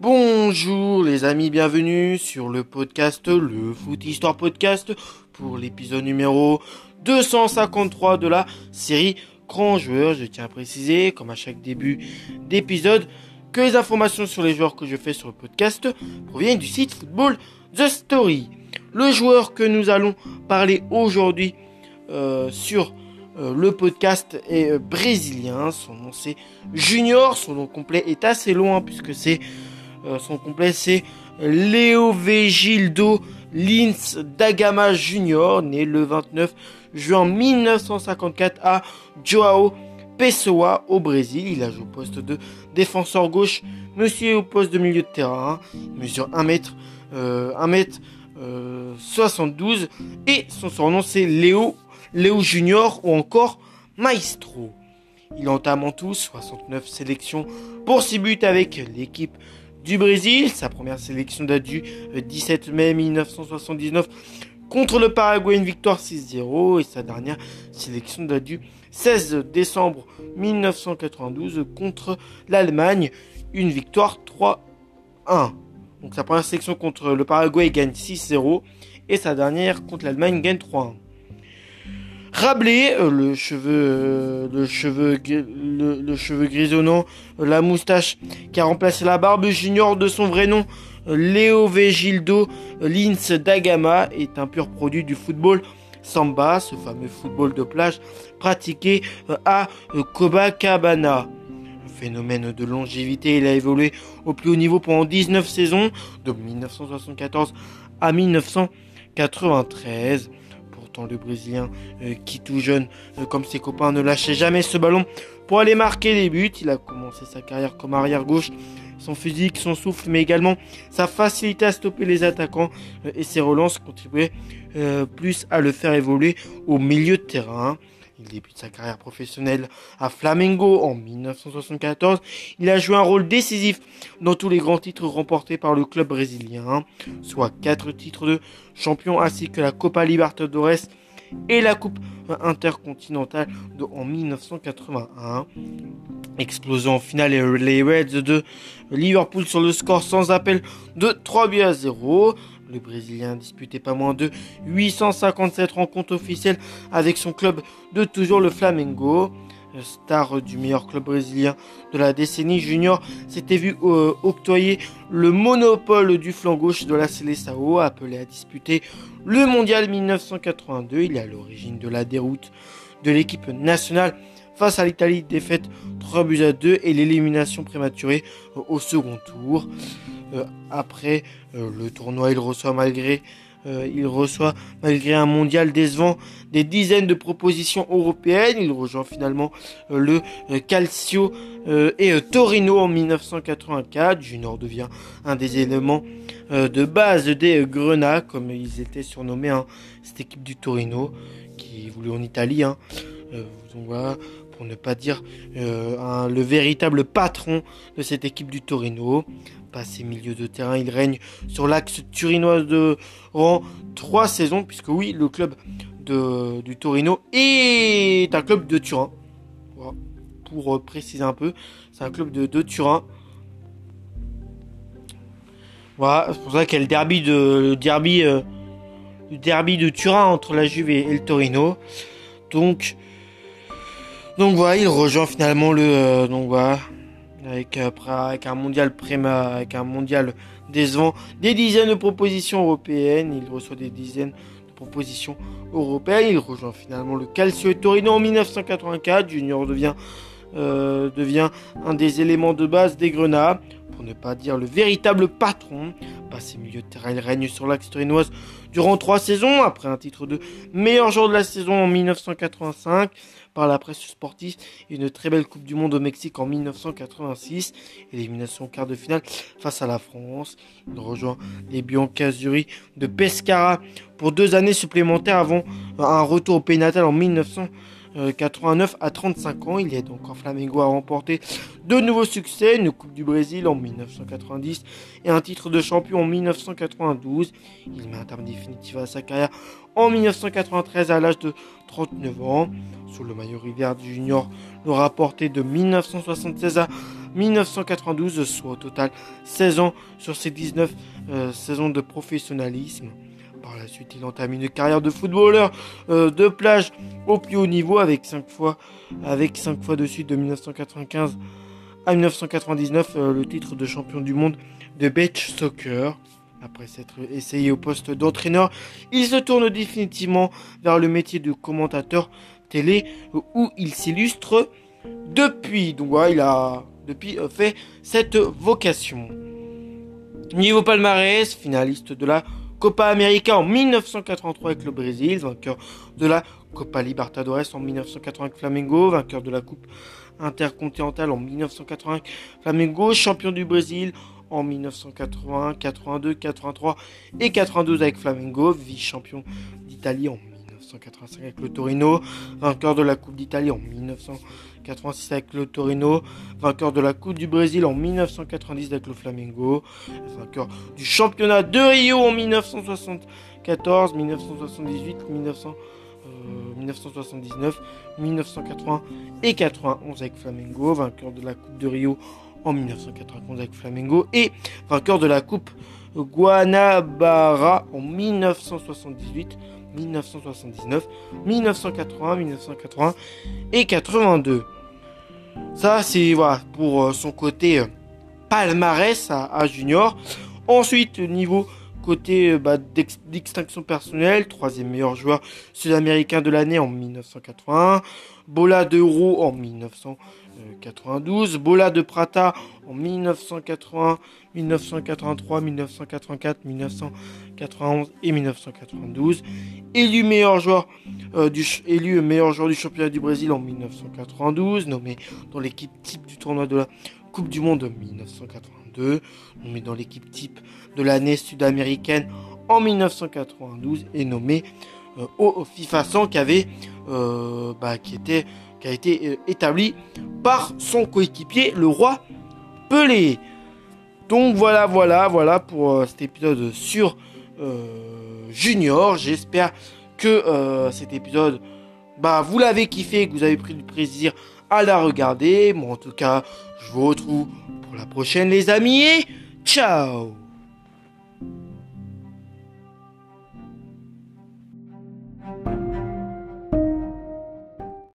Bonjour les amis, bienvenue sur le podcast, le Foot Histoire Podcast, pour l'épisode numéro 253 de la série Grand Joueur. Je tiens à préciser, comme à chaque début d'épisode, que les informations sur les joueurs que je fais sur le podcast proviennent du site Football The Story. Le joueur que nous allons parler aujourd'hui euh, sur euh, le podcast est euh, brésilien. Son nom c'est Junior. Son nom complet est assez loin puisque c'est son complet c'est Léo Vigildo Lins Dagama Junior, né le 29 juin 1954 à Joao Pessoa au Brésil. Il a joué au poste de défenseur gauche, monsieur au poste de milieu de terrain. Il mesure 1 mètre, 1 mètre 72 et son surnom c'est Léo Léo Junior ou encore Maestro. Il entame en tout 69 sélections pour 6 buts avec l'équipe du Brésil. Sa première sélection date du 17 mai 1979 contre le Paraguay, une victoire 6-0. Et sa dernière sélection date du 16 décembre 1992 contre l'Allemagne, une victoire 3-1. Donc sa première sélection contre le Paraguay gagne 6-0 et sa dernière contre l'Allemagne gagne 3-1. Rabelais, euh, le cheveu, euh, le cheveu, grisonnant, euh, la moustache qui a remplacé la barbe junior de son vrai nom, Léo Vigildo Lins Dagama, est un pur produit du football samba, ce fameux football de plage pratiqué à Copacabana. Phénomène de longévité, il a évolué au plus haut niveau pendant 19 saisons, de 1974 à 1993 le Brésilien, euh, qui tout jeune, euh, comme ses copains, ne lâchait jamais ce ballon pour aller marquer les buts. Il a commencé sa carrière comme arrière gauche. Son physique, son souffle, mais également sa facilité à stopper les attaquants euh, et ses relances contribuaient plus à le faire évoluer au milieu de terrain. Il débute sa carrière professionnelle à Flamengo en 1974. Il a joué un rôle décisif dans tous les grands titres remportés par le club brésilien, soit 4 titres de champion ainsi que la Copa Libertadores et la Coupe intercontinentale en 1981. Explosant en finale les Reds de Liverpool sur le score sans appel de 3 buts à 0. Le Brésilien disputé pas moins de 857 rencontres officielles avec son club de toujours le Flamengo. Star du meilleur club brésilien de la décennie junior, s'était vu euh, octroyer le monopole du flanc gauche de la Seleção, appelé à disputer le mondial 1982. Il est à l'origine de la déroute de l'équipe nationale face à l'Italie, défaite 3 buts à 2 et l'élimination prématurée au second tour. Euh, après euh, le tournoi, il reçoit malgré euh, il reçoit malgré un mondial décevant des dizaines de propositions européennes. Il rejoint finalement le Calcio et Torino en 1984. Junior devient un des éléments de base des Grenats, comme ils étaient surnommés, hein, cette équipe du Torino qui voulait en Italie. Hein. donc voilà, pour ne pas dire le véritable patron de cette équipe du Torino passé milieu de terrain, il règne sur l'axe turinois de rang trois saisons, puisque oui, le club du Torino est un club de Turin. Pour euh, préciser un peu, c'est un club de, Turin. Voilà, c'est pour ça qu'il y a le derby de derby, euh, derby de Turin entre la Juve et, le Torino. Donc, donc voilà, il rejoint finalement le euh, donc voilà avec, avec un mondial préma, avec un mondial décevant, des dizaines de propositions européennes. Il reçoit des dizaines de propositions européennes. Il rejoint finalement le Calcio et Torino en 1984. Junior devient, euh, devient un des éléments de base des Grenats, pour ne pas dire le véritable patron. Passé milieu de terrain, il règne sur l'axe torinoise durant trois saisons, après un titre de meilleur joueur de la saison en 1985 par la presse sportive une très belle Coupe du Monde au Mexique en 1986. Élimination quart de finale face à la France. Il rejoint les Biancazzurri de Pescara pour deux années supplémentaires avant un retour au pays natal en 1986. 89 à 35 ans. Il est donc en Flamengo à remporter de nouveaux succès, une Coupe du Brésil en 1990 et un titre de champion en 1992. Il met un terme définitif à sa carrière en 1993 à l'âge de 39 ans. Sous le maillot Rivière Junior, le rapporté de 1976 à, 1992, soit au total 16 ans sur ses 19 saisons de professionnalisme. Par la suite, il entame une carrière de footballeur de plage au plus haut niveau avec 5 fois, 5 fois de suite de 1995 à 1999 le titre de champion du monde de beach soccer. Après s'être essayé au poste d'entraîneur, il se tourne définitivement vers le métier de commentateur télé où il s'illustre depuis. Donc voilà, il a depuis euh, fait cette vocation. Niveau palmarès, finaliste de la Copa América en 1983 avec le Brésil, vainqueur de la Copa Libertadores en 1980 avec Flamengo, vainqueur de la Coupe intercontinentale en 1980 Flamengo, champion du Brésil en 1980, 82, 83 et 92 avec Flamengo, vice-champion d'Italie en 1985 avec le Torino, vainqueur de la Coupe d'Italie en 1986 avec le Torino, vainqueur de la Coupe du Brésil en 1990 avec le Flamengo, vainqueur du championnat de Rio en 1974, 1978, 1979, 1980 et 91 avec Flamengo, vainqueur de la Coupe de Rio en 1991 avec Flamengo et vainqueur de la Coupe Guanabara en 1978, 1979, 1980, 1980 et 82. Ça, c'est voilà, pour euh, son côté euh, palmarès à, junior. Ensuite, niveau côté euh, bah, d'extinction personnelle, troisième meilleur joueur sud-américain de l'année en 1981, Bola d'Euro en 1900. 92, Bola de Prata en 1980, 1983, 1984, 1991 et 1992. Élu meilleur joueur, euh, du, élu meilleur joueur du championnat du Brésil en 1992, nommé dans l'équipe type du tournoi de la Coupe du Monde 1982, nommé dans l'équipe type de l'année sud-américaine en 1992 et nommé euh, au FIFA 100 qui avait, euh, bah, qui était qui a été euh, établi par son coéquipier, le roi Pelé. Donc voilà, voilà, voilà pour cet épisode sur Junior. J'espère que cet épisode, bah, vous l'avez kiffé, que vous avez pris du plaisir à la regarder. Moi, en tout cas, je vous retrouve pour la prochaine, les amis, et ciao